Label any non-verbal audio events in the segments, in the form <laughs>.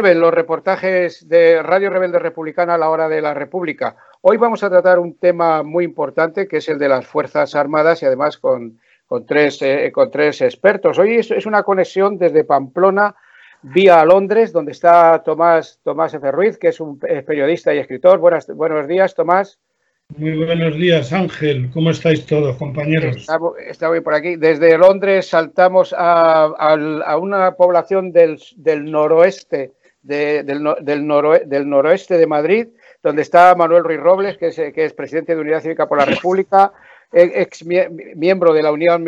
Vuelven los reportajes de Radio Rebelde Republicana a la hora de la República. Hoy vamos a tratar un tema muy importante que es el de las Fuerzas Armadas y además con, tres, eh, con tres expertos. Hoy es, una conexión desde Pamplona vía Londres, donde está Tomás, Tomás F. Ruiz, que es un periodista y escritor. Buenas, buenos días, Tomás. Muy buenos días, Ángel. ¿Cómo estáis todos, compañeros? Estamos, por aquí. Desde Londres saltamos a, una población del, noroeste, del, del, noroeste de Madrid, donde está Manuel Ruiz Robles, que es, presidente de Unidad Cívica por la República, ex miembro de la Unión,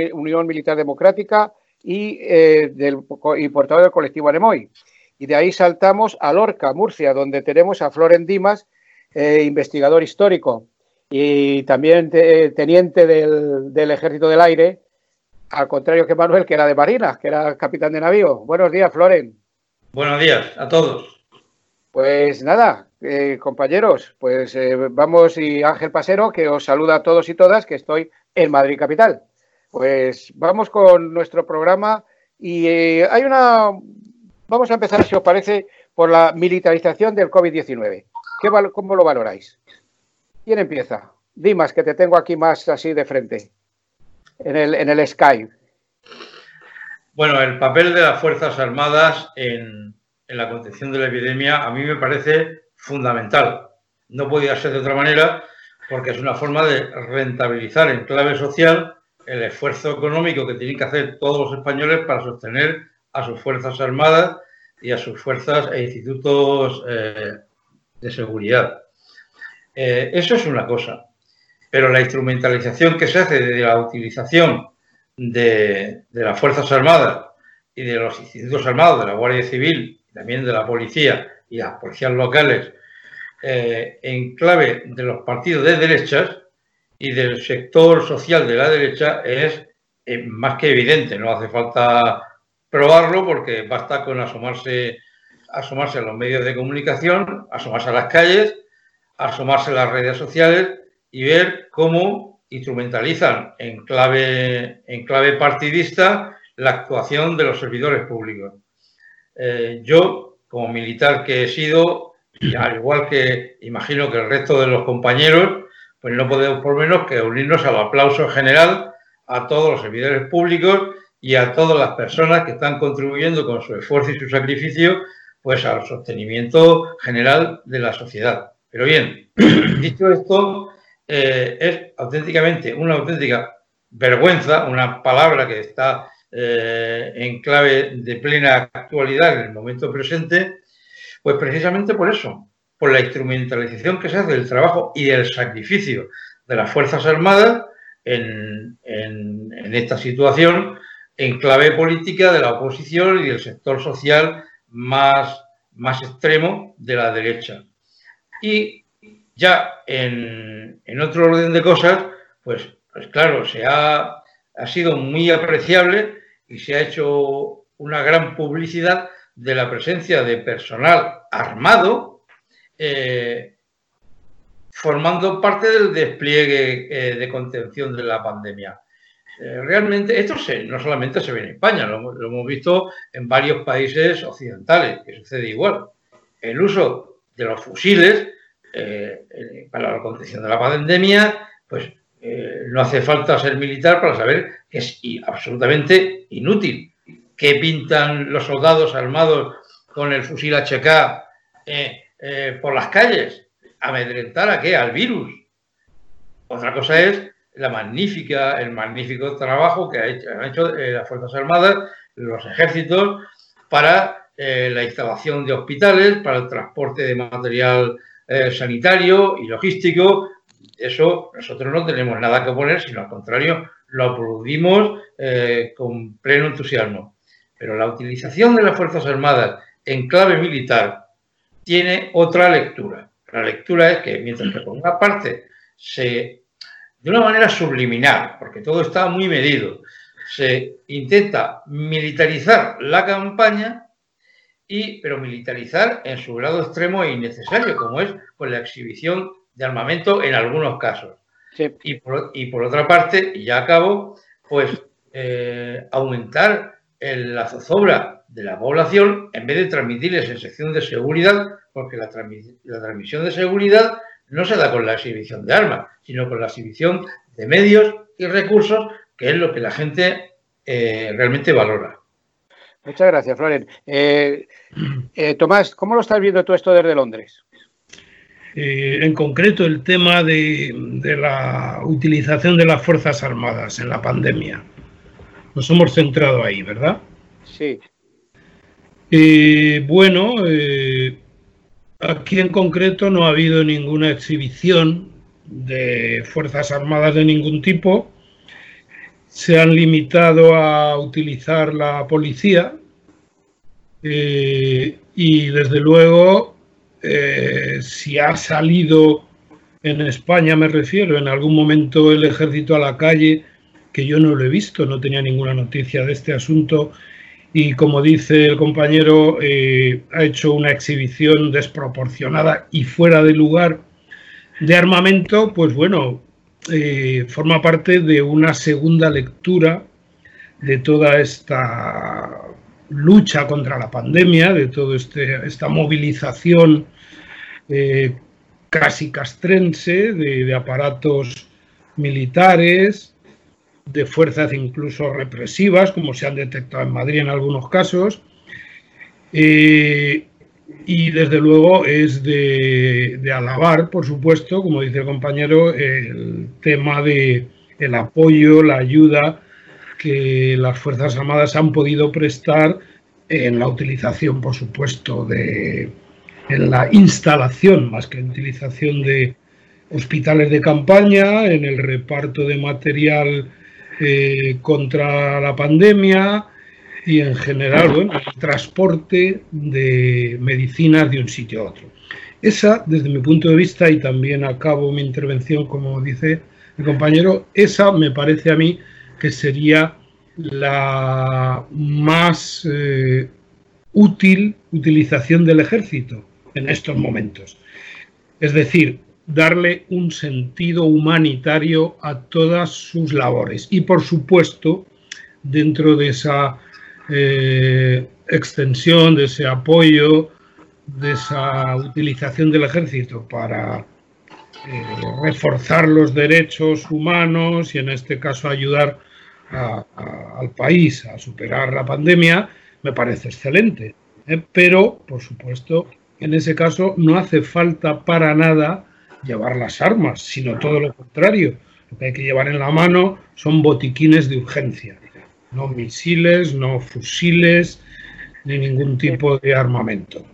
Militar Democrática y, eh, del, y del colectivo Anemoy. Y de ahí saltamos a Lorca, Murcia, donde tenemos a Floren Dimas, eh, investigador histórico y también teniente del, Ejército del Aire, al contrario que Manuel, que era de Marina, que era capitán de navío. Buenos días, Floren. Buenos días a todos. Pues nada, eh, compañeros, pues eh, vamos y Ángel Pasero, que os saluda a todos y todas, que estoy en Madrid Capital. Pues vamos con nuestro programa y eh, hay una... Vamos a empezar, si os parece, por la militarización del COVID-19. ¿Cómo lo valoráis? ¿Quién empieza? Dimas, que te tengo aquí más así de frente, en el, en el Skype. Bueno, el papel de las Fuerzas Armadas en, la contención de la epidemia a mí me parece fundamental. No podía ser de otra manera porque es una forma de rentabilizar en clave social el esfuerzo económico que tienen que hacer todos los españoles para sostener a sus Fuerzas Armadas y a sus fuerzas e institutos eh, de seguridad. Eh, eso es una cosa. Pero la instrumentalización que se hace de la utilización de, las Fuerzas Armadas y de los institutos armados, de la Guardia Civil, también de la policía y las policías locales, eh, en clave de los partidos de derechas y del sector social de la derecha es eh, más que evidente. No hace falta probarlo porque basta con asomarse, asomarse a los medios de comunicación, asomarse a las calles asomarse a las redes sociales y ver cómo instrumentalizan en clave, en clave partidista la actuación de los servidores públicos. Eh, yo, como militar que he sido, al igual que imagino que el resto de los compañeros, pues no podemos por menos que unirnos al aplauso general a todos los servidores públicos y a todas las personas que están contribuyendo con su esfuerzo y su sacrificio pues al sostenimiento general de la sociedad. Pero bien, <clears throat> dicho esto, eh, es auténticamente una auténtica vergüenza, una palabra que está eh, en clave de plena actualidad en el momento presente, pues precisamente por eso, por la instrumentalización que se hace del trabajo y del sacrificio de las Fuerzas Armadas en, esta situación en clave política de la oposición y del sector social más, más extremo de la derecha. Y ya en, otro orden de cosas, pues, pues claro, se ha, sido muy apreciable y se ha hecho una gran publicidad de la presencia de personal armado eh, formando parte del despliegue eh, de contención de la pandemia. Eh, realmente esto no solamente se ve en España, lo, hemos visto en varios países occidentales, que sucede igual. El uso de los fusiles eh, eh, para la contención de la pandemia, pues eh, no hace falta ser militar para saber que es absolutamente inútil. ¿Qué pintan los soldados armados con el fusil HK por las calles? ¿Amedrentar a qué? Al virus. Otra cosa es la magnífica, el magnífico trabajo que han hecho las Fuerzas Armadas, los ejércitos, para la instalación de hospitales, para el transporte de material eh, sanitario y logístico. Eso nosotros no tenemos nada que poner, sino al contrario, lo aplaudimos eh, con pleno entusiasmo. Pero la utilización de las Fuerzas Armadas en clave militar tiene otra lectura. La lectura es que mientras que por una parte se, de una manera subliminal, porque todo está muy medido, se intenta militarizar la campaña, pero militarizar en su grado extremo e innecesario, como es pues, la exhibición de armamento en algunos casos. Y, por, otra parte, y ya acabo, pues eh, aumentar la zozobra de la población en vez de transmitirles en sección de seguridad, porque la, transmisión de seguridad no se da con la exhibición de armas, sino con la exhibición de medios y recursos, que es lo que la gente eh, realmente valora. Muchas gracias, Floren. Eh, eh, Tomás, ¿cómo lo estás viendo tú esto desde Londres? en concreto, el tema de, de, la utilización de las Fuerzas Armadas en la pandemia. Nos hemos centrado ahí, ¿verdad? Sí. bueno, aquí en concreto no ha habido ninguna exhibición de Fuerzas Armadas de ningún tipo se han limitado a utilizar la policía eh, y desde luego eh, si ha salido en España me refiero en algún momento el ejército a la calle que yo no lo he visto no tenía ninguna noticia de este asunto y como dice el compañero eh, ha hecho una exhibición desproporcionada y fuera de lugar de armamento pues bueno eh, forma parte de una segunda lectura de toda esta lucha contra la pandemia, de toda este, esta movilización eh, casi castrense de, aparatos militares, de fuerzas incluso represivas, como se han detectado en Madrid en algunos casos, eh, y desde luego es de, alabar, por supuesto, como dice el compañero, el tema de el apoyo, la ayuda que las Fuerzas Armadas han podido prestar en la utilización, por supuesto, de en la instalación, más que en utilización de hospitales de campaña, en el reparto de material eh, contra la pandemia, y en general bueno, el transporte de medicinas de un sitio a otro. Esa, desde mi punto de vista, y también acabo mi intervención, como dice el compañero, esa me parece a mí que sería la más eh, útil utilización del ejército en estos momentos. Es decir, darle un sentido humanitario a todas sus labores. Y por supuesto, dentro de esa eh, extensión, de ese apoyo, de esa utilización del ejército para eh, reforzar los derechos humanos y en este caso ayudar al país a superar la pandemia, me parece excelente. ¿eh? Pero, por supuesto, en ese caso no hace falta para nada llevar las armas, sino todo lo contrario. Lo que hay que llevar en la mano son botiquines de urgencia no misiles, no fusiles, ni ningún tipo de armamento.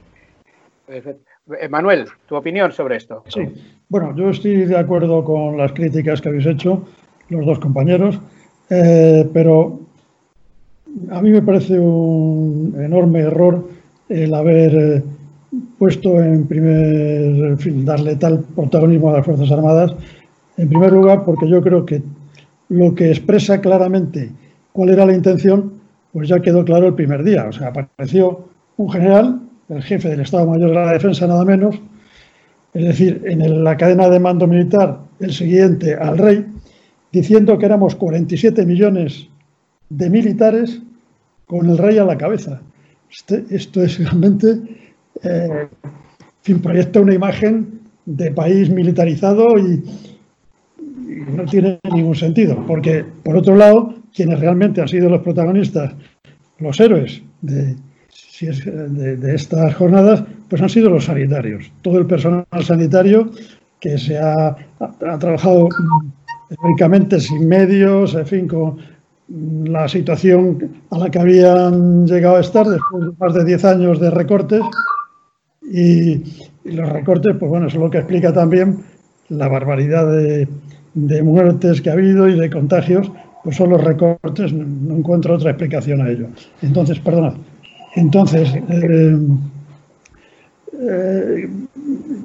Manuel, tu opinión sobre esto. Sí, bueno, yo estoy de acuerdo con las críticas que habéis hecho los dos compañeros, eh, pero a mí me parece un enorme error el haber eh, puesto en primer, en fin, darle tal protagonismo a las Fuerzas Armadas, en primer lugar porque yo creo que lo que expresa claramente cuál era la intención, pues ya quedó claro el primer día. O sea, apareció un general, el jefe del Estado Mayor de la Defensa, nada menos, es decir, en la cadena de mando militar, el siguiente al rey, diciendo que éramos 47 millones de militares con el rey a la cabeza. Este, esto es realmente, eh, fin, proyecta una imagen de país militarizado y no tiene ningún sentido, porque por otro lado, quienes realmente han sido los protagonistas, los héroes de, estas jornadas, pues han sido los sanitarios. Todo el personal sanitario que se ha, trabajado únicamente sin medios, en fin, con la situación a la que habían llegado a estar después de más de 10 años de recortes. Y, los recortes, pues bueno, es lo que explica también la barbaridad de muertes que ha habido y de contagios pues son los recortes, no encuentro otra explicación a ello. Entonces, perdona, entonces, eh,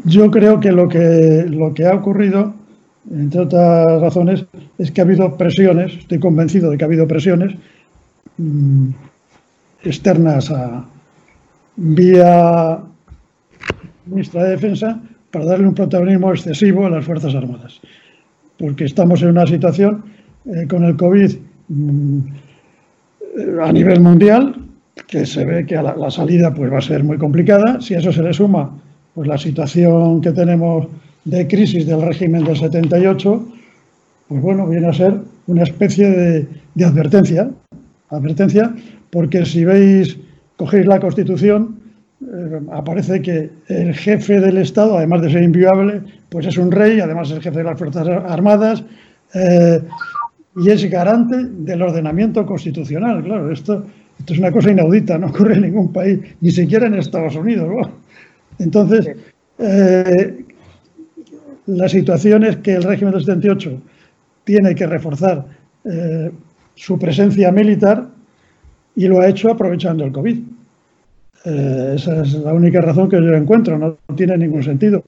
yo creo que lo, que lo que ha ocurrido, entre otras razones, es que ha habido presiones, estoy convencido de que ha habido presiones mm, externas a vía ministra de Defensa para darle un protagonismo excesivo a las Fuerzas Armadas. Porque estamos en una situación eh, con el COVID mm, a nivel mundial, que se ve que la, salida pues va a ser muy complicada. Si a eso se le suma pues la situación que tenemos de crisis del régimen del 78, pues bueno, viene a ser una especie de, advertencia, advertencia, porque si veis, cogéis la Constitución, eh, aparece que el jefe del Estado, además de ser inviolable, pues es un rey, además es jefe de las Fuerzas Armadas, eh, y es garante del ordenamiento constitucional. Claro, esto, esto es una cosa inaudita, no ocurre en ningún país, ni siquiera en Estados Unidos. ¿no? Entonces, eh, la situación es que el régimen del 78 tiene que reforzar eh, su presencia militar y lo ha hecho aprovechando el COVID. Eh, esa es la única razón que yo encuentro, no tiene ningún sentido.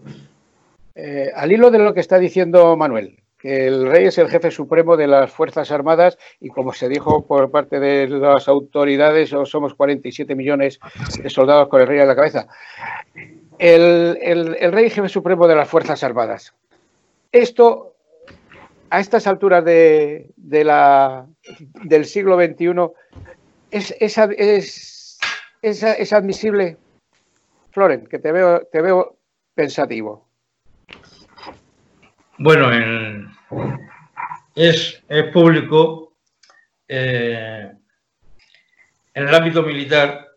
Al hilo de lo que está diciendo Manuel, el rey es el jefe supremo de las Fuerzas Armadas y como se dijo por parte de las autoridades, somos 47 millones de soldados con el rey a la cabeza. El, el, el jefe supremo de las Fuerzas Armadas. Esto a estas alturas de, la, del siglo XXI, ¿es, es, es, admisible? Floren, que te veo, te veo pensativo. Bueno, en, es, público eh, en el ámbito militar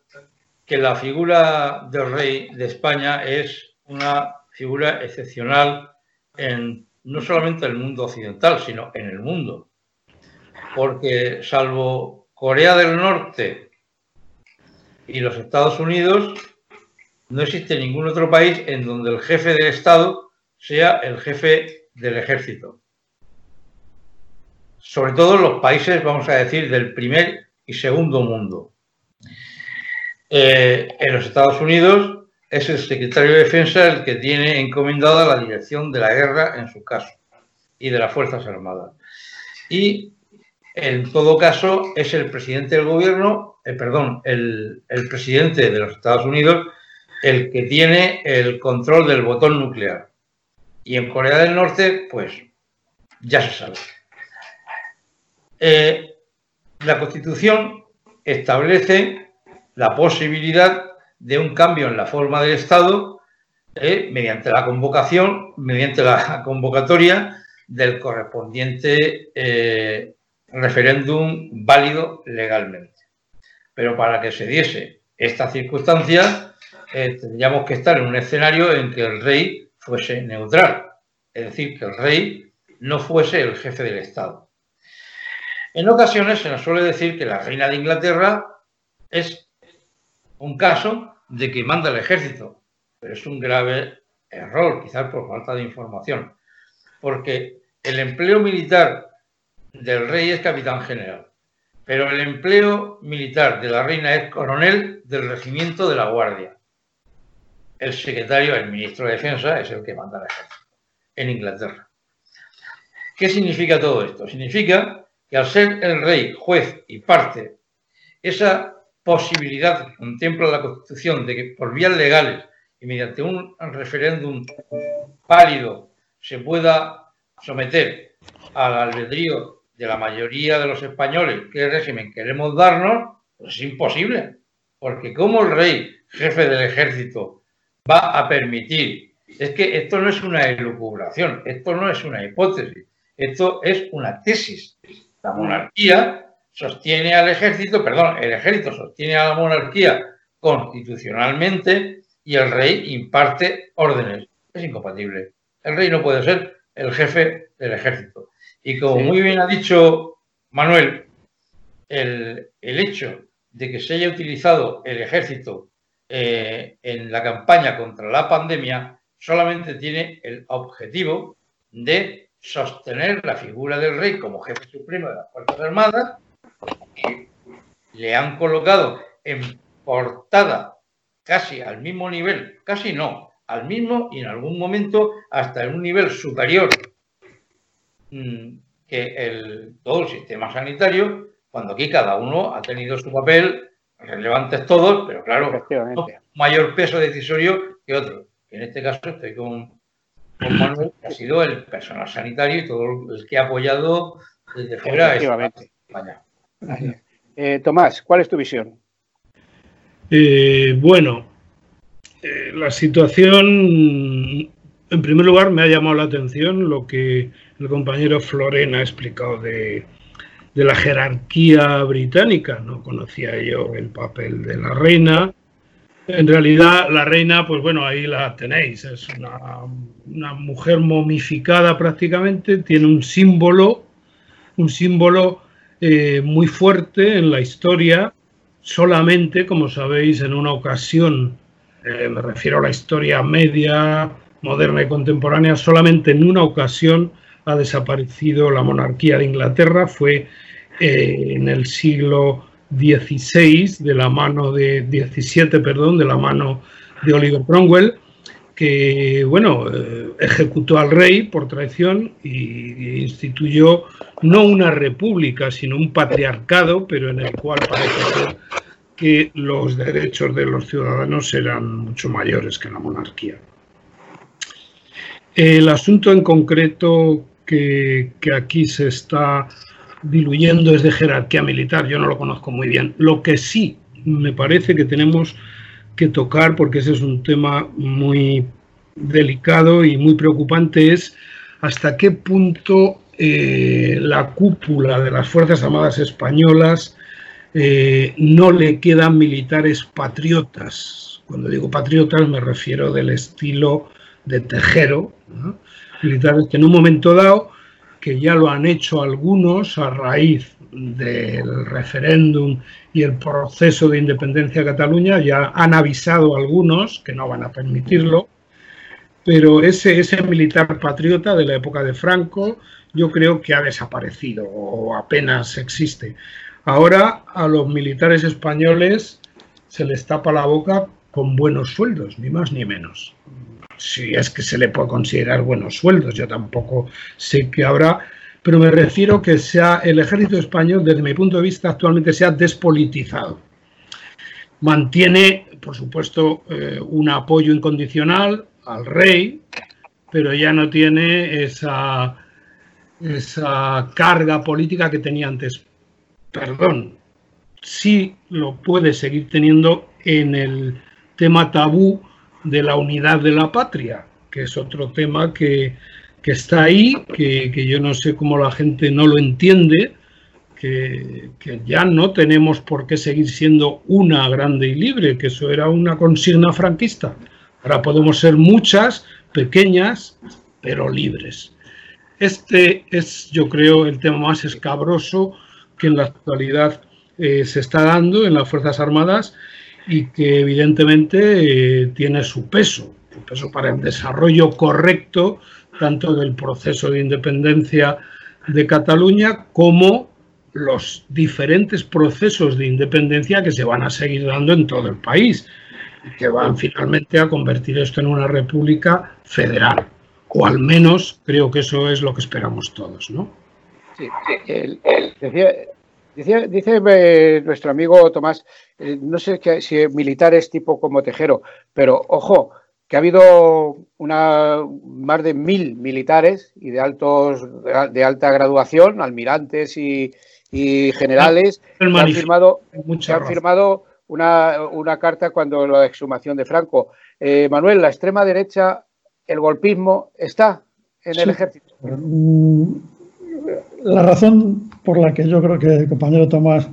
que la figura del rey de España es una figura excepcional en no solamente en el mundo occidental, sino en el mundo. Porque salvo Corea del Norte y los Estados Unidos, no existe ningún otro país en donde el jefe del Estado sea el jefe del ejército. Sobre todo los países, vamos a decir, del primer y segundo mundo. Eh, en los Estados Unidos es el secretario de Defensa el que tiene encomendada la dirección de la guerra en su caso y de las Fuerzas Armadas. Y en todo caso es el presidente del gobierno, eh, perdón, el presidente de los Estados Unidos el que tiene el control del botón nuclear. Y en Corea del Norte, pues ya se sabe. Eh, la Constitución establece la posibilidad de un cambio en la forma del Estado eh, mediante la convocación, mediante la <laughs> convocatoria del correspondiente eh, referéndum válido legalmente. Pero para que se diese esta circunstancia, tendríamos que estar en un escenario en que el rey fuese neutral, es decir, que el rey no fuese el jefe del Estado. En ocasiones se nos suele decir que la reina de Inglaterra es un caso de que manda el ejército, pero es un grave error, quizás por falta de información, porque el empleo militar del rey es capitán general, pero el empleo militar de la reina es coronel del regimiento de la Guardia. El secretario, el ministro de Defensa, es el que manda el ejército en Inglaterra. ¿Qué significa todo esto? Significa que al ser el rey juez y parte, esa posibilidad contempla la Constitución de que por vías legales y mediante un referéndum válido se pueda someter al albedrío de la mayoría de los españoles qué régimen queremos darnos, pues es imposible. Porque como el rey, jefe del ejército, va a permitir, es que esto no es una elucubración, esto no es una hipótesis, esto es una tesis. La monarquía sostiene al ejército, perdón, el ejército sostiene a la monarquía constitucionalmente y el rey imparte órdenes. Es incompatible. El rey no puede ser el jefe del ejército. Y como sí. muy bien ha dicho Manuel, el, el, hecho de que se haya utilizado el ejército eh, en la campaña contra la pandemia solamente tiene el objetivo de sostener la figura del rey como jefe supremo de las Fuerzas Armadas le han colocado en portada casi al mismo nivel, casi no, al mismo y en algún momento hasta en un nivel superior mm, que el, todo el sistema sanitario, cuando aquí cada uno ha tenido su papel, relevantes todos, pero claro, mayor peso decisorio que otro. En este caso estoy con, con Manuel, que ha sido el personal sanitario y todo el que ha apoyado desde fuera España. Eh, Tomás, ¿cuál es tu visión? Eh, bueno, eh, la situación, en primer lugar, me ha llamado la atención lo que el compañero Florena ha explicado de, de la jerarquía británica. No conocía yo el papel de la reina. En realidad, la reina, pues bueno, ahí la tenéis. Es una, mujer momificada prácticamente, tiene un símbolo, un símbolo eh, muy fuerte en la historia. Solamente, como sabéis, en una ocasión, eh, me refiero a la historia media, moderna y contemporánea, solamente en una ocasión ha desaparecido la monarquía de Inglaterra. Fue eh, en el siglo XVI, de la mano de 17, perdón, de la mano de Oliver Cromwell, que bueno, eh, ejecutó al rey por traición y instituyó no una república, sino un patriarcado, pero en el cual parece ser que los derechos de los ciudadanos eran mucho mayores que la monarquía. El asunto en concreto que, que aquí se está diluyendo es de jerarquía militar, yo no lo conozco muy bien. Lo que sí me parece que tenemos que tocar, porque ese es un tema muy delicado y muy preocupante, es hasta qué punto eh, la cúpula de las Fuerzas Armadas Españolas eh, no le quedan militares patriotas. Cuando digo patriotas me refiero del estilo de Tejero, militares que en un momento dado que ya lo han hecho algunos a raíz del referéndum y el proceso de independencia de Cataluña, ya han avisado algunos que no van a permitirlo, pero ese, ese militar patriota de la época de Franco yo creo que ha desaparecido o apenas existe. Ahora a los militares españoles se les tapa la boca con buenos sueldos, ni más ni menos si es que se le puede considerar buenos sueldos, yo tampoco sé que habrá, pero me refiero que sea el ejército español, desde mi punto de vista, actualmente se ha despolitizado. Mantiene, por supuesto, eh, un apoyo incondicional al rey, pero ya no tiene esa, esa carga política que tenía antes. Perdón, sí lo puede seguir teniendo en el tema tabú de la unidad de la patria, que es otro tema que, está ahí, que, yo no sé cómo la gente no lo entiende, que, ya no tenemos por qué seguir siendo una grande y libre, que eso era una consigna franquista. Ahora podemos ser muchas, pequeñas, pero libres. Este es, yo creo, el tema más escabroso que en la actualidad eh, se está dando en las Fuerzas Armadas y que evidentemente eh, tiene su peso, su peso para el desarrollo correcto tanto del proceso de independencia de Cataluña como los diferentes procesos de independencia que se van a seguir dando en todo el país y que van finalmente a convertir esto en una república federal. O al menos creo que eso es lo que esperamos todos, ¿no? Sí, decía, Dice, eh, nuestro amigo Tomás, eh, no sé si militares tipo como Tejero, pero ojo, que ha habido una, más de mil militares y de, altos, de alta graduación, almirantes y, generales, que han firmado, han firmado una, carta cuando la exhumación de Franco. Eh, Manuel, la extrema derecha, el golpismo, está en el ejército. Mm, la razón por la que yo creo que el compañero Tomás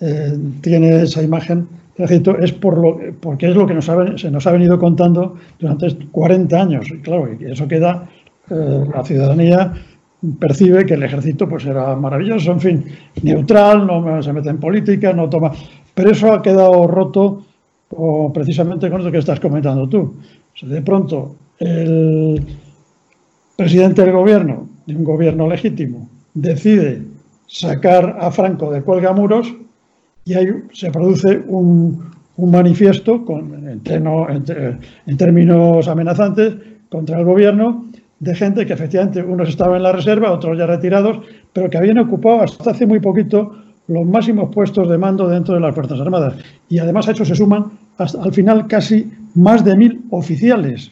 eh, tiene esa imagen es por lo, porque es lo que se nos ha venido contando durante 40 años. Y claro, y eso queda, eh, la ciudadanía percibe que el ejército pues era maravilloso, en fin, neutral, no se mete en política, no toma... Pero eso ha quedado roto precisamente con lo que estás comentando tú. de pronto, el presidente del gobierno, de un gobierno legítimo, decide sacar a Franco de cuelgamuros y ahí se produce un, manifiesto con, en, términos amenazantes contra el gobierno de gente que efectivamente unos estaban en la reserva, otros ya retirados, pero que habían ocupado hasta hace muy poquito los máximos puestos de mando dentro de las Fuerzas Armadas. Y además a eso se suman hasta, al final casi más de mil oficiales.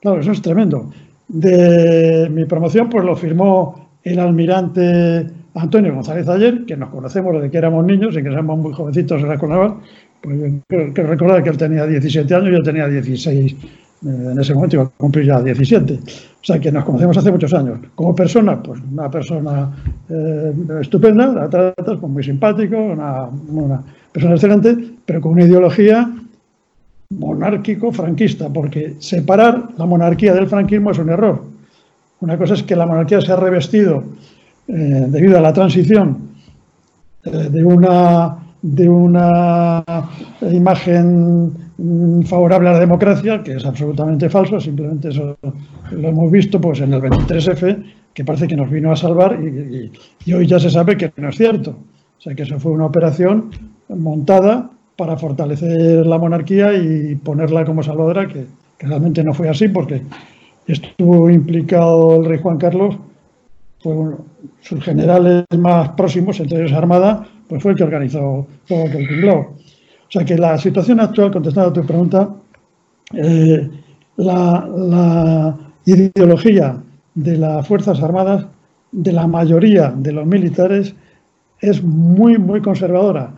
Claro, eso es tremendo. De mi promoción, pues lo firmó el almirante Antonio González Ayer, que nos conocemos desde que éramos niños y que éramos muy jovencitos, se recordaban, Pues que recordar que él tenía 17 años, yo tenía 16 eh, en ese momento, iba a cumplir ya 17. O sea, que nos conocemos hace muchos años. Como persona, pues una persona eh, estupenda, la tratas pues, muy simpático, una, una persona excelente, pero con una ideología monárquico-franquista, porque separar la monarquía del franquismo es un error. Una cosa es que la monarquía se ha revestido, eh, debido a la transición, eh, de, una, de una imagen mm, favorable a la democracia, que es absolutamente falso, simplemente eso lo hemos visto pues, en el 23F, que parece que nos vino a salvar y hoy ya se sabe que no es cierto. O sea que eso fue una operación montada para fortalecer la monarquía y ponerla como salvadora, que, realmente no fue así porque estuvo implicado el rey Juan Carlos, fue sus generales más próximos, entre ellos Armada, pues fue el que organizó todo aquel tinglao. O sea que la situación actual, contestando a tu pregunta, eh, la, la ideología de las Fuerzas Armadas, de la mayoría de los militares, es muy, muy conservadora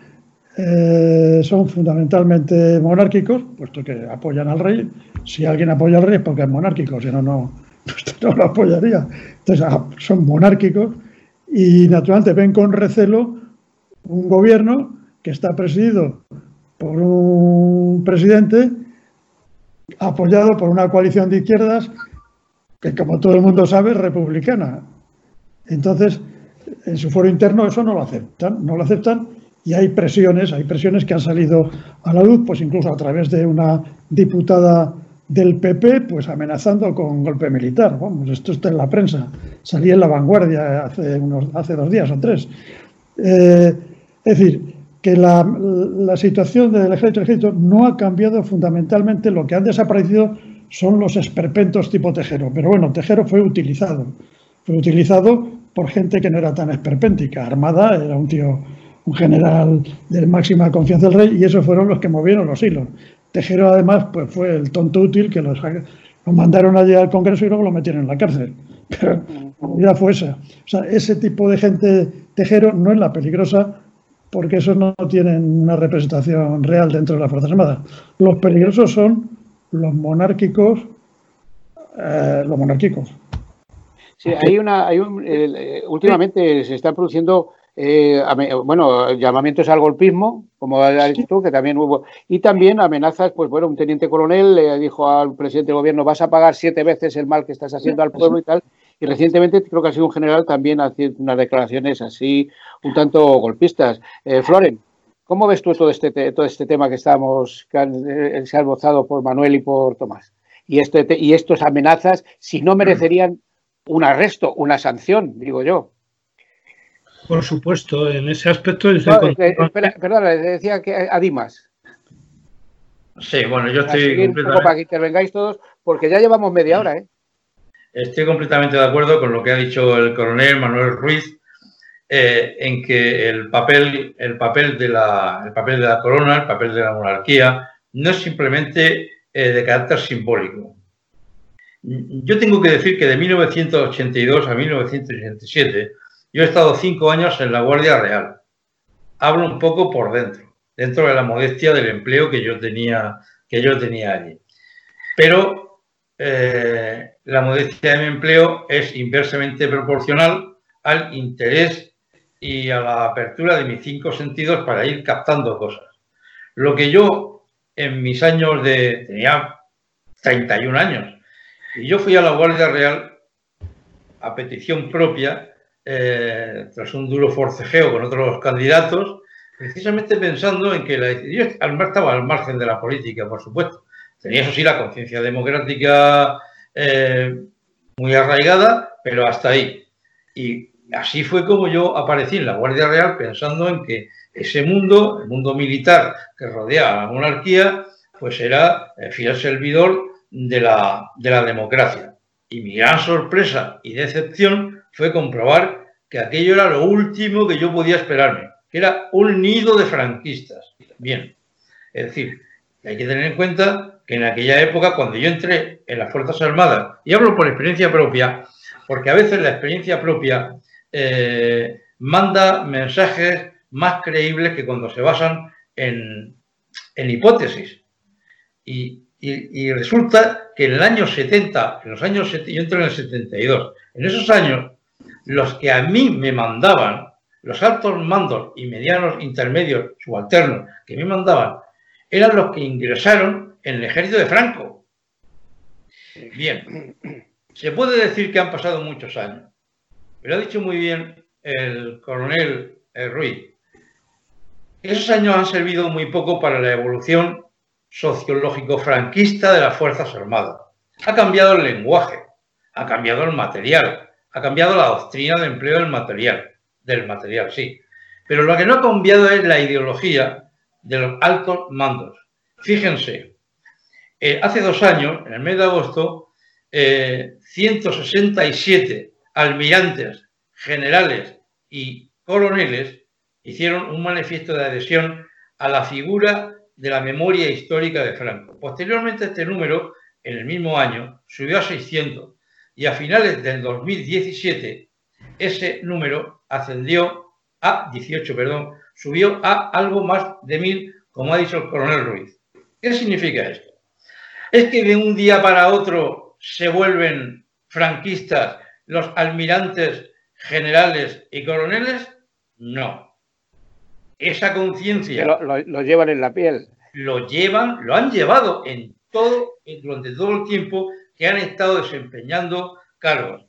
eh, son fundamentalmente monárquicos, puesto que apoyan al rey. Si alguien apoya al rey es porque es monárquico, si no, no, <laughs> no lo apoyaría. Entonces, ah, son monárquicos y naturalmente ven con recelo un gobierno que está presidido por un presidente apoyado por una coalición de izquierdas que, como todo el mundo sabe, es republicana. Entonces, en su foro interno eso no lo aceptan, no lo aceptan y hay presiones, hay presiones que han salido a la luz, pues incluso a través de una diputada del PP, pues amenazando con golpe militar. Vamos, esto está en la prensa. Salía en la vanguardia hace, unos, hace dos días o tres. Eh, es decir, que la, la, situación del ejército, ejército no ha cambiado fundamentalmente. Lo que han desaparecido son los esperpentos tipo Tejero. Pero bueno, Tejero fue utilizado. Fue utilizado por gente que no era tan esperpéntica. Armada era un tío un general de máxima confianza del rey, y esos fueron los que movieron los hilos. Tejero, además, pues fue el tonto útil que los, mandaron allí al Congreso y luego lo metieron en la cárcel. <laughs> Pero ya fue esa. O sea, ese tipo de gente Tejero no es la peligrosa porque esos no tienen una representación real dentro de las Fuerzas Armadas. Los peligrosos son los monárquicos, eh, los monárquicos. Sí, hay una, hay un, eh, últimamente se están produciendo eh, bueno, llamamientos al golpismo, como has dicho tú, que también hubo, y también amenazas, pues bueno, un teniente coronel le dijo al presidente del gobierno, vas a pagar siete veces el mal que estás haciendo al pueblo y tal, y recientemente creo que ha sido un general también haciendo unas declaraciones así un tanto golpistas. Eh, Floren, ¿cómo ves tú todo este, todo este tema que estamos, que eh, se ha esbozado por Manuel y por Tomás? Y, este, y estas amenazas, si no merecerían un arresto, una sanción, digo yo. Por supuesto, en ese aspecto. perdón, le decía que a Dimas. Sí, bueno, yo estoy. completamente... para que intervengáis todos, porque ya llevamos media hora, ¿eh? Estoy completamente de acuerdo con lo que ha dicho el coronel Manuel Ruiz, eh, en que el papel, el, papel de la, el papel de la corona, el papel de la monarquía, no es simplemente eh, de carácter simbólico. Yo tengo que decir que de 1982 a 1987 yo he estado cinco años en la Guardia Real. Hablo un poco por dentro, dentro de la modestia del empleo que yo tenía, que yo tenía allí. Pero eh, la modestia de mi empleo es inversamente proporcional al interés y a la apertura de mis cinco sentidos para ir captando cosas. Lo que yo en mis años de... tenía 31 años, y yo fui a la Guardia Real a petición propia eh, tras un duro forcejeo con otros candidatos, precisamente pensando en que la yo estaba al margen de la política, por supuesto. Tenía eso sí la conciencia democrática eh, muy arraigada, pero hasta ahí. Y así fue como yo aparecí en la Guardia Real pensando en que ese mundo, el mundo militar que rodea a la monarquía, pues era el fiel servidor de la, de la democracia. Y mi gran sorpresa y decepción fue comprobar que aquello era lo último que yo podía esperarme, que era un nido de franquistas. Bien, es decir, hay que tener en cuenta que en aquella época, cuando yo entré en las Fuerzas Armadas, y hablo por experiencia propia, porque a veces la experiencia propia eh, manda mensajes más creíbles que cuando se basan en, en hipótesis. Y, resulta que en el año 70, en los años, yo entro en el 72, en esos años, los que a mí me mandaban, los altos mandos y medianos intermedios subalternos que me mandaban, eran los que ingresaron en el ejército de Franco. Bien, se puede decir que han pasado muchos años, pero ha dicho muy bien el coronel eh, Ruiz. Esos años han servido muy poco para la evolución sociológico franquista de las Fuerzas Armadas. Ha cambiado el lenguaje, ha cambiado el material, ha cambiado la doctrina de empleo del material, del material, sí. Pero lo que no ha cambiado es la ideología de los altos mandos. Fíjense, eh, hace dos años, en el mes de agosto, 167 eh, almirantes, generales y coroneles hicieron un manifiesto de adhesión a la figura de la memoria histórica de Franco. Posteriormente este número, en el mismo año, subió a 600 y a finales del 2017 ese número ascendió a 18, perdón, subió a algo más de 1000, como ha dicho el coronel Ruiz. ¿Qué significa esto? Es que de un día para otro se vuelven franquistas los almirantes generales y coroneles. No. Esa conciencia. Lo, llevan en la piel. Lo llevan, lo han llevado en todo, durante todo el tiempo que han estado desempeñando cargos.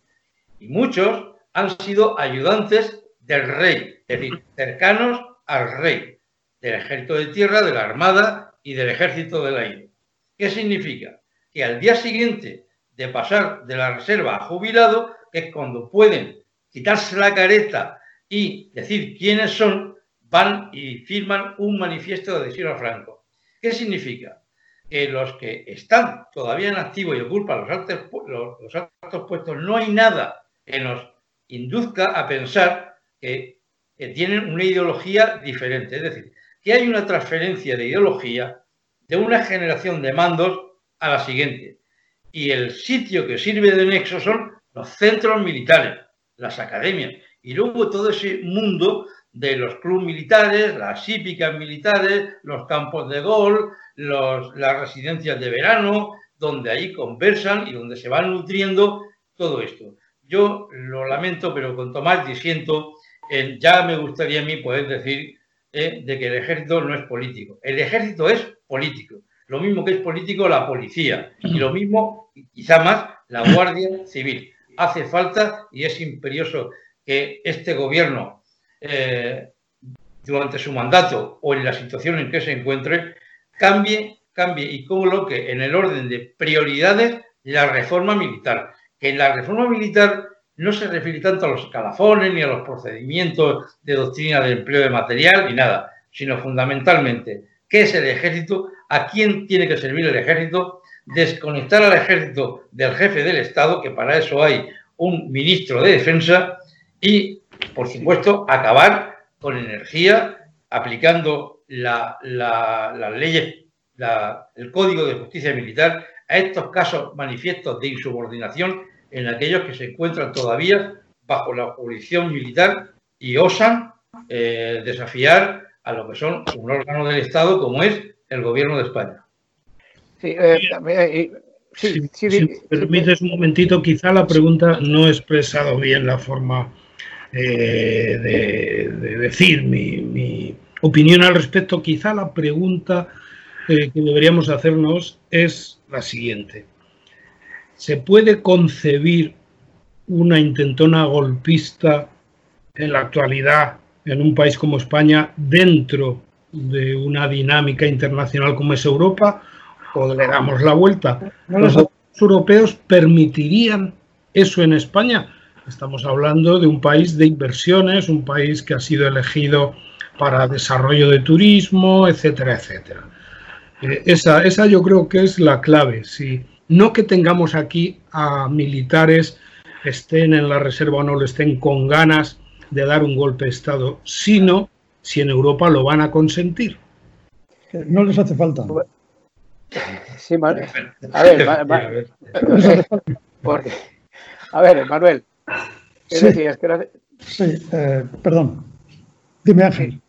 Y muchos han sido ayudantes del rey, es decir, cercanos al rey, del ejército de tierra, de la armada y del ejército del aire. ¿Qué significa? Que al día siguiente de pasar de la reserva a jubilado, que es cuando pueden quitarse la careta y decir quiénes son, van y firman un manifiesto de adhesión a Franco. ¿Qué significa? Que los que están todavía en activo y ocupan los, altos puestos, no hay nada que nos induzca a pensar que, que tienen una ideología diferente. Es decir, que hay una transferencia de ideología de una generación de mandos a la siguiente. Y el sitio que sirve de nexo son los centros militares, las academias, y luego todo ese mundo de los clubes militares, las hípicas militares, los campos de gol, las residencias de verano, donde ahí conversan y donde se van nutriendo todo esto. Yo lo lamento, pero con Tomás disiento, eh, ya me gustaría a mí poder decir eh, de que el ejército no es político. El ejército es político, lo mismo que es político la policía y lo mismo, quizá más, la Guardia Civil hace falta y es imperioso que este gobierno, eh, durante su mandato o en la situación en que se encuentre, cambie, cambie y coloque en el orden de prioridades la reforma militar. Que en la reforma militar no se refiere tanto a los escalafones ni a los procedimientos de doctrina del empleo de material ni nada, sino fundamentalmente qué es el ejército, a quién tiene que servir el ejército desconectar al ejército del jefe del Estado, que para eso hay un ministro de defensa, y, por supuesto, acabar con energía aplicando las leyes, el Código de Justicia Militar a estos casos manifiestos de insubordinación en aquellos que se encuentran todavía bajo la jurisdicción militar y osan eh, desafiar a lo que son un órgano del Estado como es el Gobierno de España. Sí, eh, si, permites un momentito, quizá la pregunta no he expresado bien la forma eh, de, decir mi, opinión al respecto. Quizá la pregunta eh, que deberíamos hacernos es la siguiente. ¿Se puede concebir una intentona golpista en la actualidad en un país como España dentro de una dinámica internacional como es Europa? o le damos la vuelta. ¿Los europeos permitirían eso en España? Estamos hablando de un país de inversiones, un país que ha sido elegido para desarrollo de turismo, etcétera, etcétera. Eh, esa, esa yo creo que es la clave. Si, no que tengamos aquí a militares, estén en la reserva o no lo estén, con ganas de dar un golpe de Estado, sino si en Europa lo van a consentir. No les hace falta. Sí, <laughs> A ver, <laughs> porque, a ver, Manuel. Sí, sí eh, perdón. Dime, Ángel.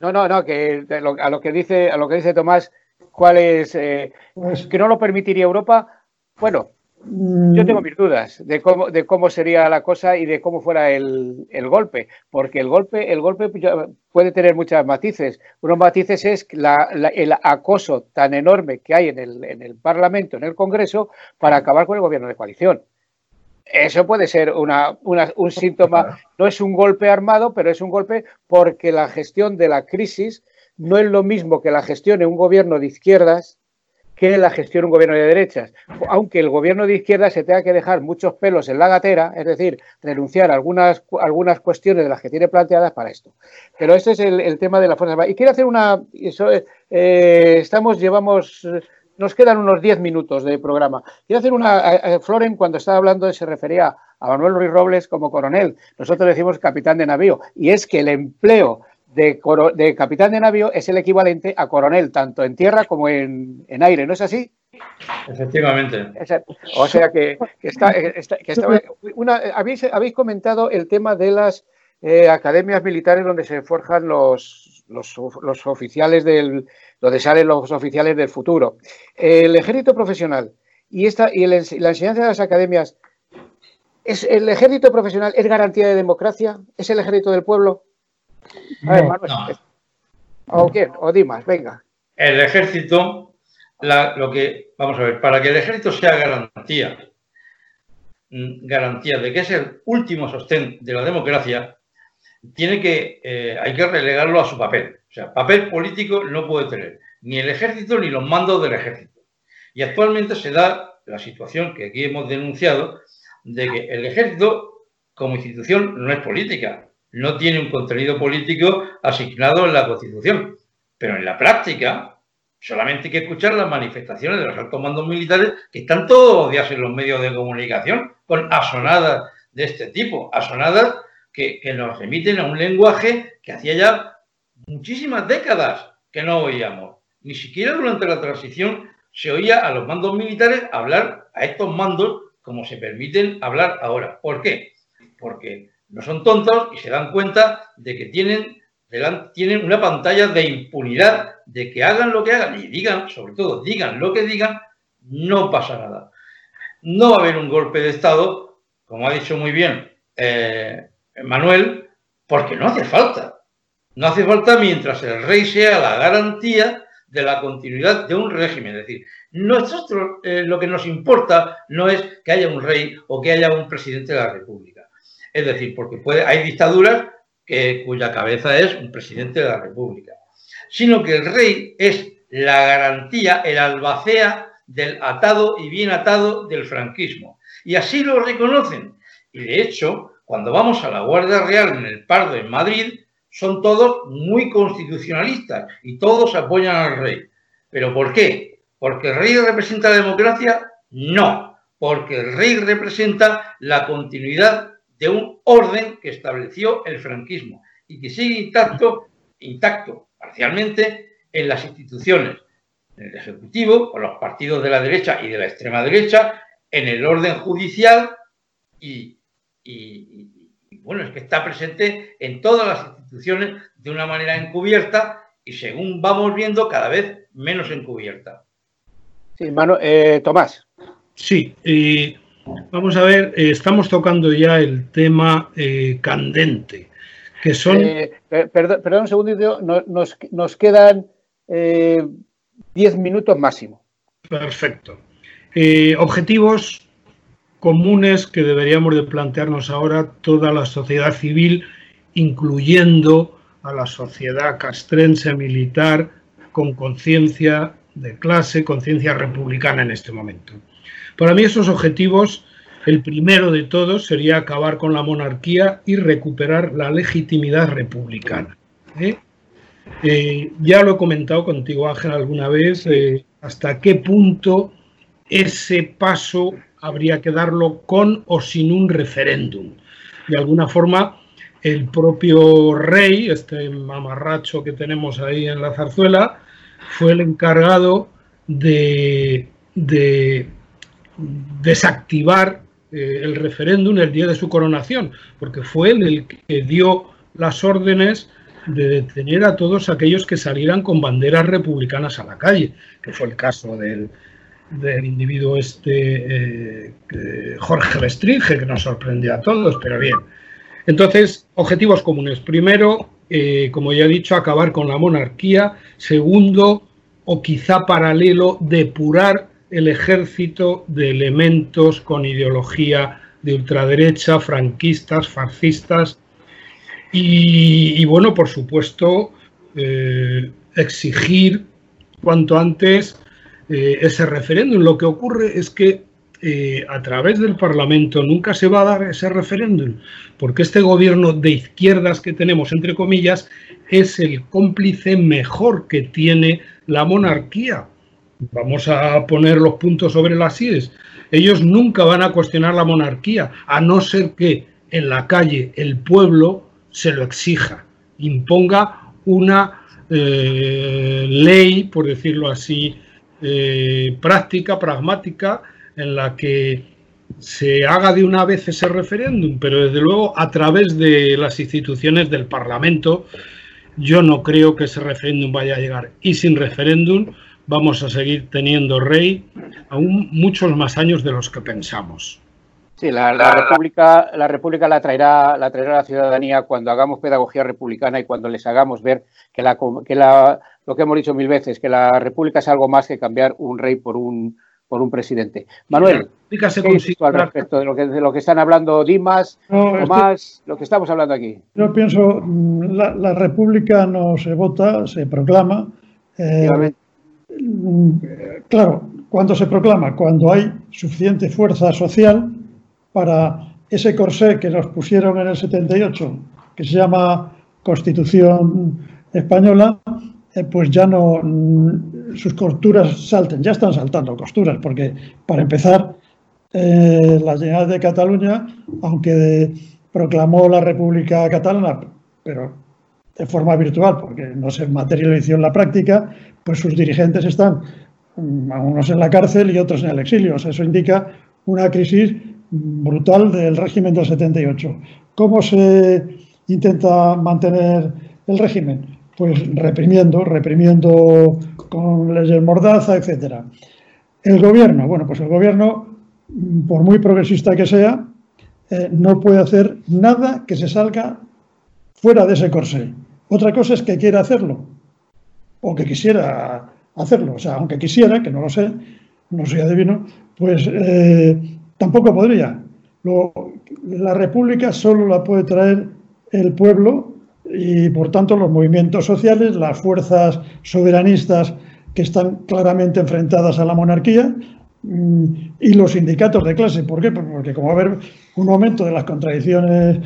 No, no, no, que a lo que dice, a lo que dice Tomás, cuál es eh, pues que no lo permitiría Europa. Bueno, yo tengo mis dudas de cómo, de cómo sería la cosa y de cómo fuera el, golpe, porque el golpe, el golpe puede tener muchas matices. Unos matices es el acoso tan enorme que hay en el, en el Parlamento, en el Congreso, para acabar con el gobierno de coalición. Eso puede ser una, un síntoma, no es un golpe armado, pero es un golpe porque la gestión de la crisis no es lo mismo que la gestión en un gobierno de izquierdas que la gestión de un gobierno de derechas. Aunque el gobierno de izquierda se tenga que dejar muchos pelos en la gatera, es decir, renunciar a algunas, algunas cuestiones de las que tiene planteadas para esto. Pero este es el, tema de la fuerza. Y quiero hacer una. Eh, estamos, llevamos. Nos quedan unos 10 minutos de programa. Quiero hacer una. Floren, cuando estaba hablando, se refería a Manuel Ruiz Robles como coronel. Nosotros decimos capitán de navío. Y es que el empleo de, capitán de navío es el equivalente a coronel, tanto en tierra como en, aire, ¿no es así? Efectivamente. O sea que, está, habéis, comentado el tema de las eh, academias militares donde se forjan los, los, oficiales del, donde salen los oficiales del futuro. El ejército profesional y, esta, y la enseñanza de las academias, ¿es, ¿el ejército profesional es garantía de democracia? ¿Es el ejército del pueblo? ¿O quién? O Dimas, venga. El ejército, lo que, vamos a ver, para que el ejército sea garantía, mm, garantía de que es el último sostén de la democracia, tiene que, eh, hay que relegarlo a su papel. O sea, papel político no puede tener ni el ejército ni los mandos del ejército. Y actualmente se da la situación que aquí hemos denunciado de que el ejército como institución no es política, no tiene un contenido político asignado en la Constitución. Pero en la práctica, solamente hay que escuchar las manifestaciones de los altos mandos militares que están todos los días en los medios de comunicación con asonadas de este tipo, asonadas que, nos remiten a un lenguaje que hacía ya muchísimas décadas que no oíamos. Ni siquiera durante la transición se oía a los mandos militares hablar a estos mandos como se permiten hablar ahora. ¿Por qué? Porque no son tontos y se dan cuenta de que tienen, tienen una pantalla de impunidad, de que hagan lo que hagan y digan, sobre todo digan lo que digan, no pasa nada. No va a haber un golpe de Estado, como ha dicho muy bien eh, Manuel, porque no hace falta. No hace falta mientras el rey sea la garantía de la continuidad de un régimen. Es decir, nosotros eh, lo que nos importa no es que haya un rey o que haya un presidente de la República. Es decir, porque puede, hay dictaduras cuya cabeza es un presidente de la República, sino que el rey es la garantía, el albacea del atado y bien atado del franquismo. Y así lo reconocen. Y de hecho, cuando vamos a la Guardia Real en el Pardo, en Madrid, son todos muy constitucionalistas y todos apoyan al rey. ¿Pero por qué? ¿Porque el rey representa la democracia? No, porque el rey representa la continuidad de un orden que estableció el franquismo y que sigue intacto, intacto parcialmente en las instituciones, en el Ejecutivo, con los partidos de la derecha y de la extrema derecha, en el orden judicial y, bueno, es que está presente en todas las instituciones de una manera encubierta y según vamos viendo cada vez menos encubierta. Sí, eh, Tomás. Sí, y Vamos a ver, eh, estamos tocando ya el tema eh, candente, que son... Eh, perdón, un segundo, nos, nos quedan 10 minutos máximo. Perfecto. objetivos comunes que deberíamos de plantearnos ahora toda la sociedad civil, incluyendo a la sociedad castrense militar con conciencia de clase, conciencia republicana en este momento. Para mí esos objetivos, el primero de todos sería acabar con la monarquía y recuperar la legitimidad republicana. ¿eh? Eh, ya lo he comentado contigo, Ángel, alguna vez, eh, hasta qué punto ese paso habría que darlo con o sin un referéndum. De alguna forma, el propio rey, este mamarracho que tenemos ahí en la zarzuela, fue el encargado de desactivar eh, el referéndum el día de su coronación, porque fue él el que dio las órdenes de detener a todos aquellos que salieran con banderas republicanas a la calle, que fue el caso del, individuo este eh, Jorge Restringe, que nos sorprendió a todos, pero bien. Entonces, objetivos comunes. Primero, eh, como ya he dicho, acabar con la monarquía. Segundo, o quizá paralelo, depurar el ejército de elementos con ideología de ultraderecha, franquistas, fascistas y, bueno, por supuesto, eh, exigir cuanto antes eh, ese referéndum. Lo que ocurre es que eh, a través del Parlamento nunca se va a dar ese referéndum, porque este gobierno de izquierdas que tenemos, entre comillas, es el cómplice mejor que tiene la monarquía. Vamos a poner los puntos sobre las IES. Ellos nunca van a cuestionar la monarquía, a no ser que en la calle el pueblo se lo exija, imponga una eh, ley, por decirlo así, eh, práctica, pragmática, en la que se haga de una vez ese referéndum, pero desde luego a través de las instituciones del Parlamento, yo no creo que ese referéndum vaya a llegar. Y sin referéndum, vamos a seguir teniendo rey aún muchos más años de los que pensamos. Sí, la, República, la República la traerá, la traerá a la ciudadanía cuando hagamos pedagogía republicana y cuando les hagamos ver que, la, que la, lo que hemos dicho mil veces, que la República es algo más que cambiar un rey por un, por un presidente. Manuel, ¿qué dices al respecto de lo, que, de lo que están hablando Dimas, o más lo que estamos hablando aquí? Yo pienso, mm, la, la República no se vota, se proclama. Eh, claro, cuando se proclama, cuando hay suficiente fuerza social para ese corsé que nos pusieron en el 78, que se llama Constitución Española, eh, pues ya no mm, sus costuras salten, ya están saltando costuras, porque para empezar, eh, la Generalitat de Cataluña, aunque proclamó la República Catalana, pero de forma virtual, porque no se materializó en la práctica, pues sus dirigentes están mm, unos en la cárcel y otros en el exilio. eso indica una crisis brutal del régimen del 78. ¿Cómo se intenta mantener el régimen? Pues reprimiendo, reprimiendo con leyes mordaza, etcétera. El gobierno, bueno, pues el gobierno, por muy progresista que sea, eh, no puede hacer nada que se salga fuera de ese corsé. Otra cosa es que quiera hacerlo, o que quisiera hacerlo. O sea, aunque quisiera, que no lo sé, no soy adivino, pues eh, tampoco podría. la República solo la puede traer el pueblo y, por tanto, los movimientos sociales, las fuerzas soberanistas que están claramente enfrentadas a la monarquía mm, y los sindicatos de clase. ¿Por qué? Pues porque como va a haber un aumento de las contradicciones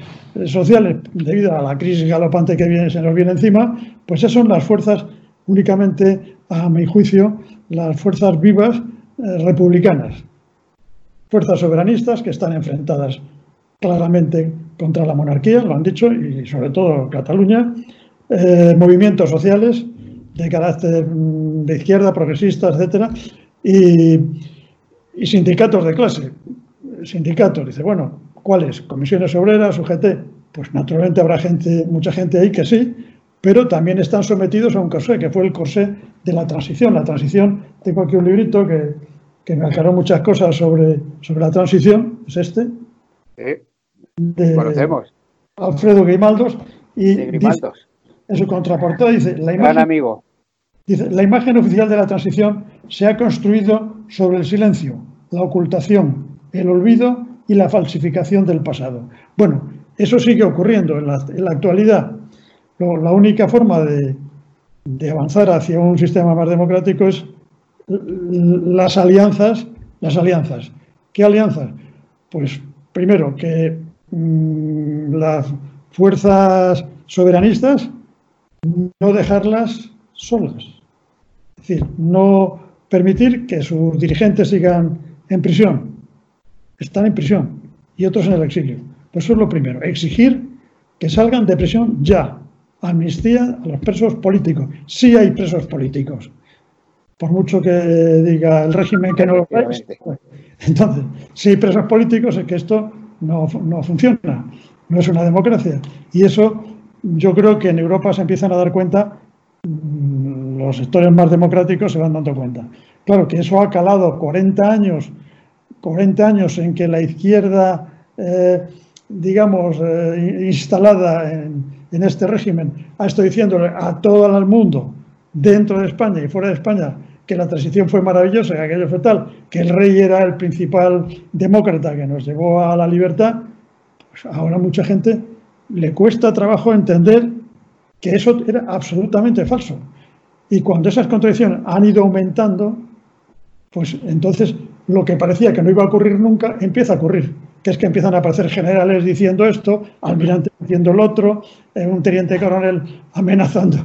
sociales debido a la crisis galopante que viene, se nos viene encima, pues esas son las fuerzas únicamente, a mi juicio, las fuerzas vivas eh, republicanas, fuerzas soberanistas que están enfrentadas claramente contra la monarquía, lo han dicho, y sobre todo Cataluña, eh, movimientos sociales de carácter mm, de izquierda, progresistas, etcétera, y, y, sindicatos de clase. Sindicatos, dice, bueno, ¿cuáles? Comisiones obreras, UGT. Pues naturalmente habrá gente, mucha gente ahí que sí, pero también están sometidos a un corsé, que fue el corsé de la transición. La transición, tengo aquí un librito que, que me aclaró muchas cosas sobre, sobre la transición, es este. Sí, conocemos. Alfredo Grimaldos. Y en su contraportada dice, la imagen, amigo. dice, la imagen oficial de la transición se ha construido sobre el silencio, la ocultación, el olvido y la falsificación del pasado. Bueno, eso sigue ocurriendo en la, en la actualidad la única forma de, avanzar hacia un sistema más democrático es las alianzas, las alianzas. ¿Qué alianzas? Pues primero que mm, las fuerzas soberanistas no dejarlas solas. Es decir, no permitir que sus dirigentes sigan en prisión. Están en prisión y otros en el exilio. Pues eso es lo primero. Exigir que salgan de prisión ya amnistía a los presos políticos. Sí hay presos políticos. Por mucho que diga el régimen que no lo hay. Entonces, si hay presos políticos es que esto no, funciona. No es una democracia. Y eso yo creo que en Europa se empiezan a dar cuenta, mm, los sectores más democráticos se van dando cuenta. Claro que eso ha calado 40 años, 40 años en que la izquierda, eh, digamos, eh, instalada en, este régimen, ha estado diciéndole a todo el mundo, dentro de España y fuera de España, que la transición fue maravillosa, que aquello fue tal, que el rey era el principal demócrata que nos llevó a la libertad, pues ahora mucha gente le cuesta trabajo entender que eso era absolutamente falso. Y cuando esas contradicciones han ido aumentando, pues entonces lo que parecía que no iba a ocurrir nunca empieza a ocurrir, que es que empiezan a aparecer generales diciendo esto, almirantes diciendo el otro, eh, un teniente coronel amenazando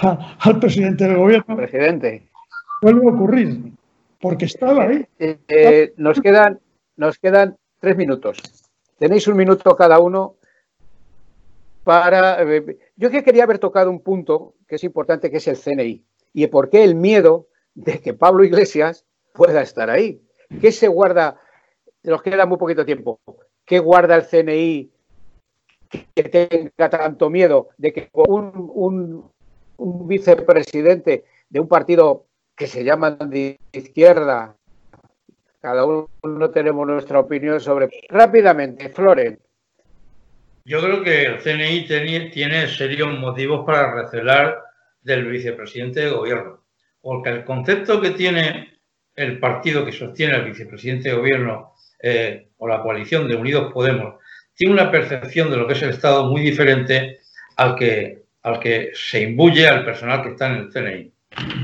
<laughs> al presidente del gobierno. Presidente. Vuelve a ocurrir, porque estaba ahí. Eh, eh, nos, quedan, nos quedan tres minutos. Tenéis un minuto cada uno para... Yo que quería haber tocado un punto que es importante, que es el CNI. Y por qué el miedo de que Pablo Iglesias pueda estar ahí. ¿Qué se guarda? Nos queda muy poquito tiempo. ¿Qué guarda el CNI que tenga tanto miedo de que un, vicepresidente de un partido que se llama de izquierda, cada uno tenemos nuestra opinión sobre... Rápidamente, Floren. Yo creo que el CNI tiene serios motivos para recelar del vicepresidente de gobierno, porque el concepto que tiene el partido que sostiene al vicepresidente de gobierno eh, o la coalición de Unidos Podemos tiene una percepción de lo que es el Estado muy diferente al que, al que se imbuye al personal que está en el CNI.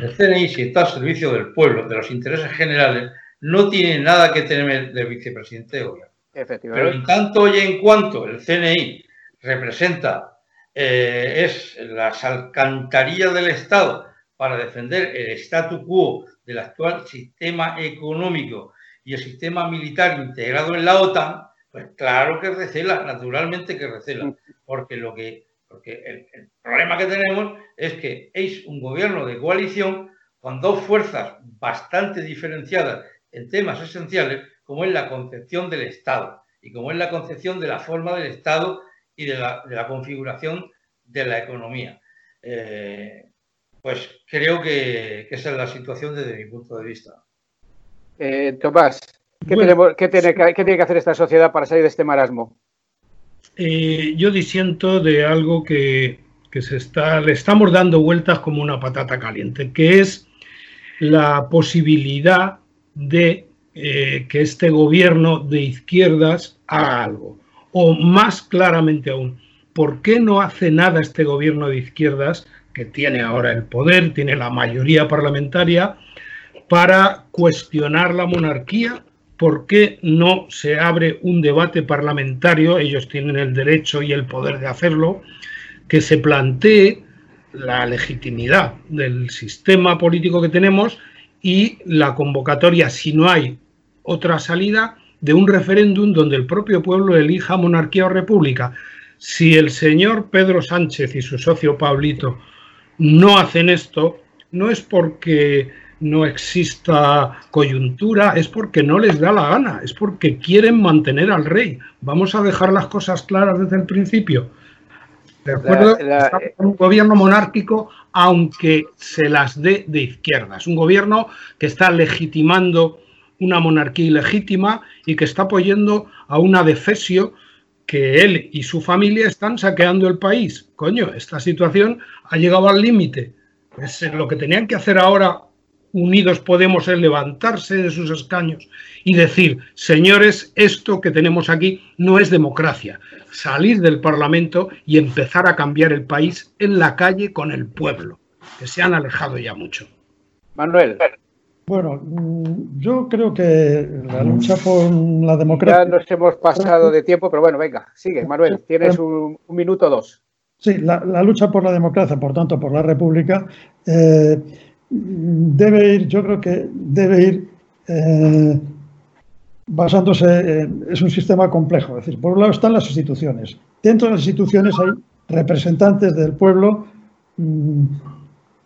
El CNI, si está al servicio del pueblo, de los intereses generales, no tiene nada que temer del vicepresidente de gobierno. Pero en tanto y en cuanto el CNI representa, eh, es las alcantarillas del Estado para defender el statu quo del actual sistema económico y el sistema militar integrado en la OTAN, pues claro que recela, naturalmente que recela, porque lo que porque el, problema que tenemos es que es un gobierno de coalición con dos fuerzas bastante diferenciadas en temas esenciales, como es la concepción del Estado y como es la concepción de la forma del Estado y de la, configuración de la economía. Eh, pues creo que, esa es la situación desde mi punto de vista. Eh, Tomás, ¿qué, tiene, que hacer esta sociedad para salir de este marasmo? Eh, yo disiento de algo que, se está, le estamos dando vueltas como una patata caliente, que es la posibilidad de eh, que este gobierno de izquierdas haga algo. O más claramente aún, ¿por qué no hace nada este gobierno de izquierdas que tiene ahora el poder, tiene la mayoría parlamentaria, para cuestionar la monarquía. ¿Por qué no se abre un debate parlamentario? Ellos tienen el derecho y el poder de hacerlo, que se plantee la legitimidad del sistema político que tenemos y la convocatoria, si no hay otra salida, de un referéndum donde el propio pueblo elija monarquía o república. Si el señor Pedro Sánchez y su socio Pablito no hacen esto, no es porque no exista coyuntura, es porque no les da la gana, es porque quieren mantener al rey. Vamos a dejar las cosas claras desde el principio. De acuerdo, un gobierno monárquico, aunque se las dé de izquierda. Es un gobierno que está legitimando una monarquía ilegítima y que está apoyando a una defesio que él y su familia están saqueando el país. Coño, esta situación ha llegado al límite. Pues lo que tenían que hacer ahora Unidos Podemos es levantarse de sus escaños y decir, señores, esto que tenemos aquí no es democracia. Salir del Parlamento y empezar a cambiar el país en la calle con el pueblo, que se han alejado ya mucho. Manuel. Bueno, mm, yo creo que la lucha por la democracia. Ya nos hemos pasado de tiempo, pero bueno, venga, sigue, Manuel, tienes un, minuto dos. Sí, la, lucha por la democracia, por tanto, por la república, eh, debe ir, yo creo que debe ir eh, basándose en. Es un sistema complejo, es decir, por un lado están las instituciones. Dentro de las instituciones hay representantes del pueblo. Mm,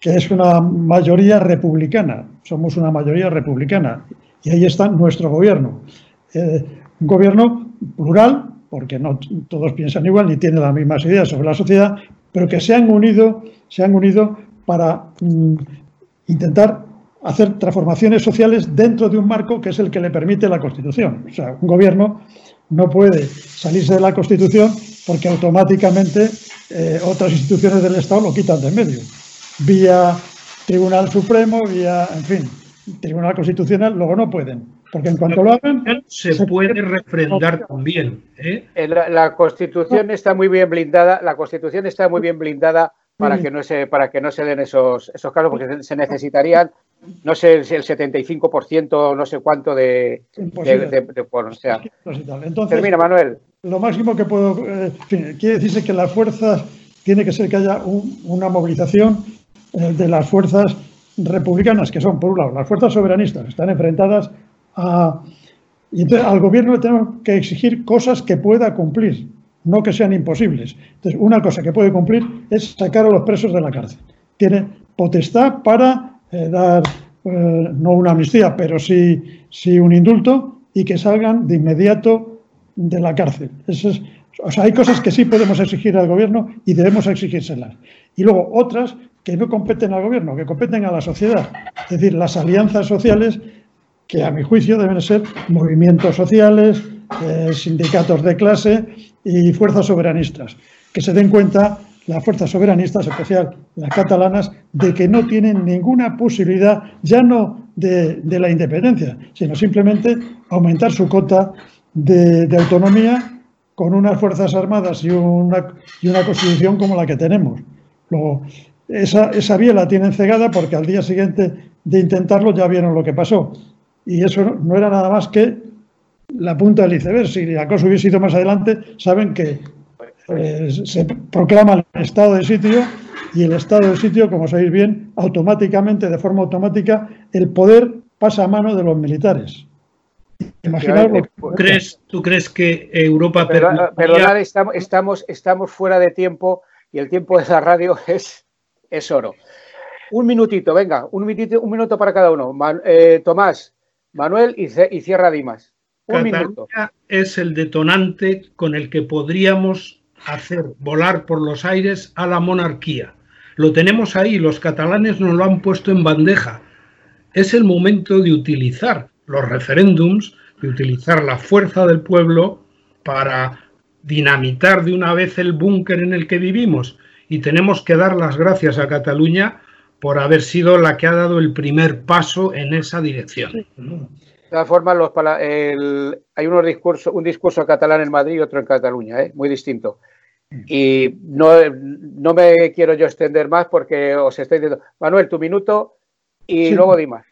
que es una mayoría republicana, somos una mayoría republicana, y ahí está nuestro gobierno. Eh, un gobierno plural, porque no todos piensan igual ni tienen las mismas ideas sobre la sociedad, pero que se han unido, se han unido para mm, intentar hacer transformaciones sociales dentro de un marco que es el que le permite la Constitución. O sea, un gobierno no puede salirse de la Constitución porque automáticamente eh, otras instituciones del Estado lo quitan de en medio. Vía Tribunal Supremo, vía, en fin, Tribunal Constitucional, luego no pueden. Porque en cuanto lo hagan. Se, puede refrendar también. ¿eh? La, Constitución está muy bien blindada. La Constitución está muy bien blindada para que no se para que no se den esos esos casos porque se necesitarían no sé si el 75% no sé cuánto de, de, o sea, termina Manuel. lo máximo que puedo eh, quiere decirse que las fuerzas tiene que ser que haya una movilización eh, de las fuerzas republicanas que son por un lado las fuerzas soberanistas están enfrentadas a y entonces al gobierno le tenemos que exigir cosas que pueda cumplir no que sean imposibles. Entonces, una cosa que puede cumplir es sacar a los presos de la cárcel. Tiene potestad para eh, dar, eh, no una amnistía, pero sí, sí, un indulto y que salgan de inmediato de la cárcel. Es, o sea, hay cosas que sí podemos exigir al gobierno y debemos exigírselas. Y luego otras que no competen al gobierno, que competen a la sociedad. Es decir, las alianzas sociales, que a mi juicio deben ser movimientos sociales, eh, sindicatos de clase y fuerzas soberanistas. Que se den cuenta las fuerzas soberanistas, especial las catalanas, de que no tienen ninguna posibilidad, ya no de, la independencia, sino simplemente aumentar su cota de, autonomía con unas fuerzas armadas y una, y una constitución como la que tenemos. Luego, esa, esa vía la tienen cegada porque al día siguiente de intentarlo ya vieron lo que pasó. Y eso no era nada más que la punta del iceberg. Si la cosa hubiese ido más adelante, saben que eh, se proclama el estado de sitio y el estado de sitio, como sabéis bien, automáticamente, de forma automática, el poder pasa a mano de los militares. ¿Tú crees, ¿Tú crees que Europa... Perdonad, estamos, estamos, estamos fuera de tiempo y el tiempo de la radio <laughs> es, es oro. Un minutito, venga, un minutito, un minuto para cada uno. Eh, Tomás, Manuel y, y cierra Dimas. Cataluña es el detonante con el que podríamos hacer volar por los aires a la monarquía. Lo tenemos ahí, los catalanes nos lo han puesto en bandeja. Es el momento de utilizar los referéndums, de utilizar la fuerza del pueblo para dinamitar de una vez el búnker en el que vivimos. Y tenemos que dar las gracias a Cataluña por haber sido la que ha dado el primer paso en esa dirección. De todas formas, los, hay unos discursos, un discurso catalán en Madrid y otro en Cataluña, ¿eh? muy distinto. Y no, no, me quiero yo extender más porque os estoy diciendo, Manuel, tu minuto y luego di más.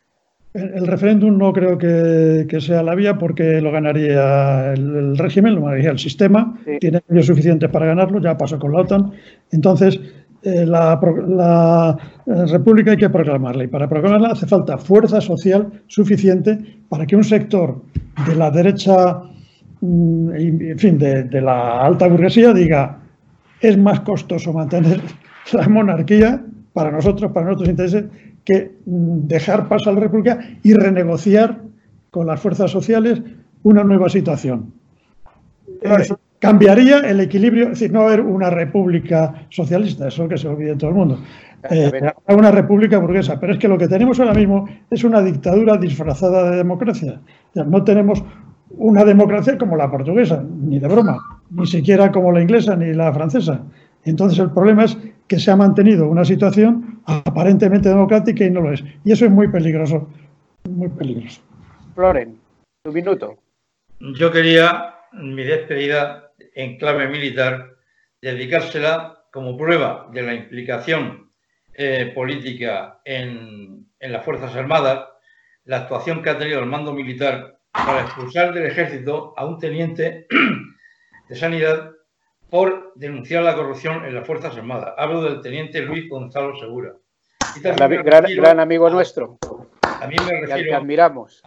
El, referéndum no creo que, sea la vía porque lo ganaría el, régimen, lo ganaría el sistema, tiene medios suficientes para ganarlo, ya pasó con la OTAN. Entonces, eh, la, eh, República hay que proclamarla y para proclamarla hace falta fuerza social suficiente para que un sector de la derecha, mm, en fin, de, la alta burguesía diga es más costoso mantener <laughs> la monarquía para nosotros, para nuestros intereses, que mm, dejar paso a la República y renegociar con las fuerzas sociales una nueva situación cambiaría el equilibrio, es decir, no haber una república socialista, eso que se olvide todo el mundo, eh, una república burguesa, pero es que lo que tenemos ahora mismo es una dictadura disfrazada de democracia. no tenemos una democracia como la portuguesa, ni de broma, ni siquiera como la inglesa ni la francesa. Entonces el problema es que se ha mantenido una situación aparentemente democrática y no lo es. Y eso es muy peligroso, muy peligroso. Floren, un minuto. Yo quería mi despedida en clave militar, dedicársela como prueba de la implicación eh, política en, las Fuerzas Armadas, la actuación que ha tenido el mando militar para expulsar del ejército a un teniente de sanidad por denunciar la corrupción en las Fuerzas Armadas. Hablo del teniente Luis Gonzalo Segura. gran, amigo nuestro. Mí me refiero admiramos.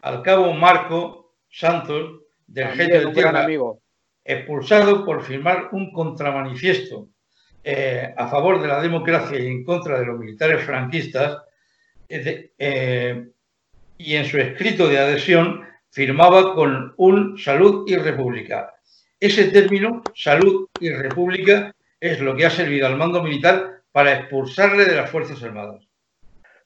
Al, cabo Marco Santos, del jefe de tierra, amigo expulsado por firmar un contramanifiesto eh, a favor de la democracia y en contra de los militares franquistas, eh, y en su escrito de adhesión firmaba con un salud y república. Ese término, salud y república, es lo que ha servido al mando militar para expulsarle de las Fuerzas Armadas.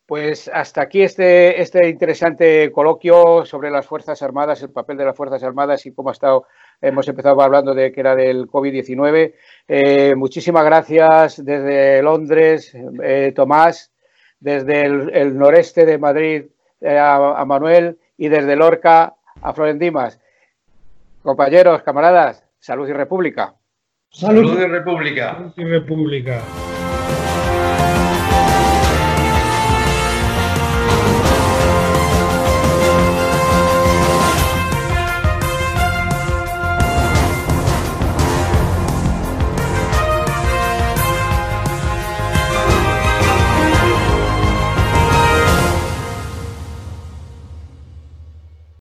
Pues hasta aquí este, este interesante coloquio sobre las Fuerzas Armadas, el papel de las Fuerzas Armadas y cómo ha estado, hemos empezado hablando de que era del COVID-19. Eh, muchísimas gracias desde Londres, eh, Tomás, desde el, noreste de Madrid eh, a, Manuel y desde Lorca a Florendimas. Compañeros, camaradas, salud y república. Salud, salud y república. Salud y república.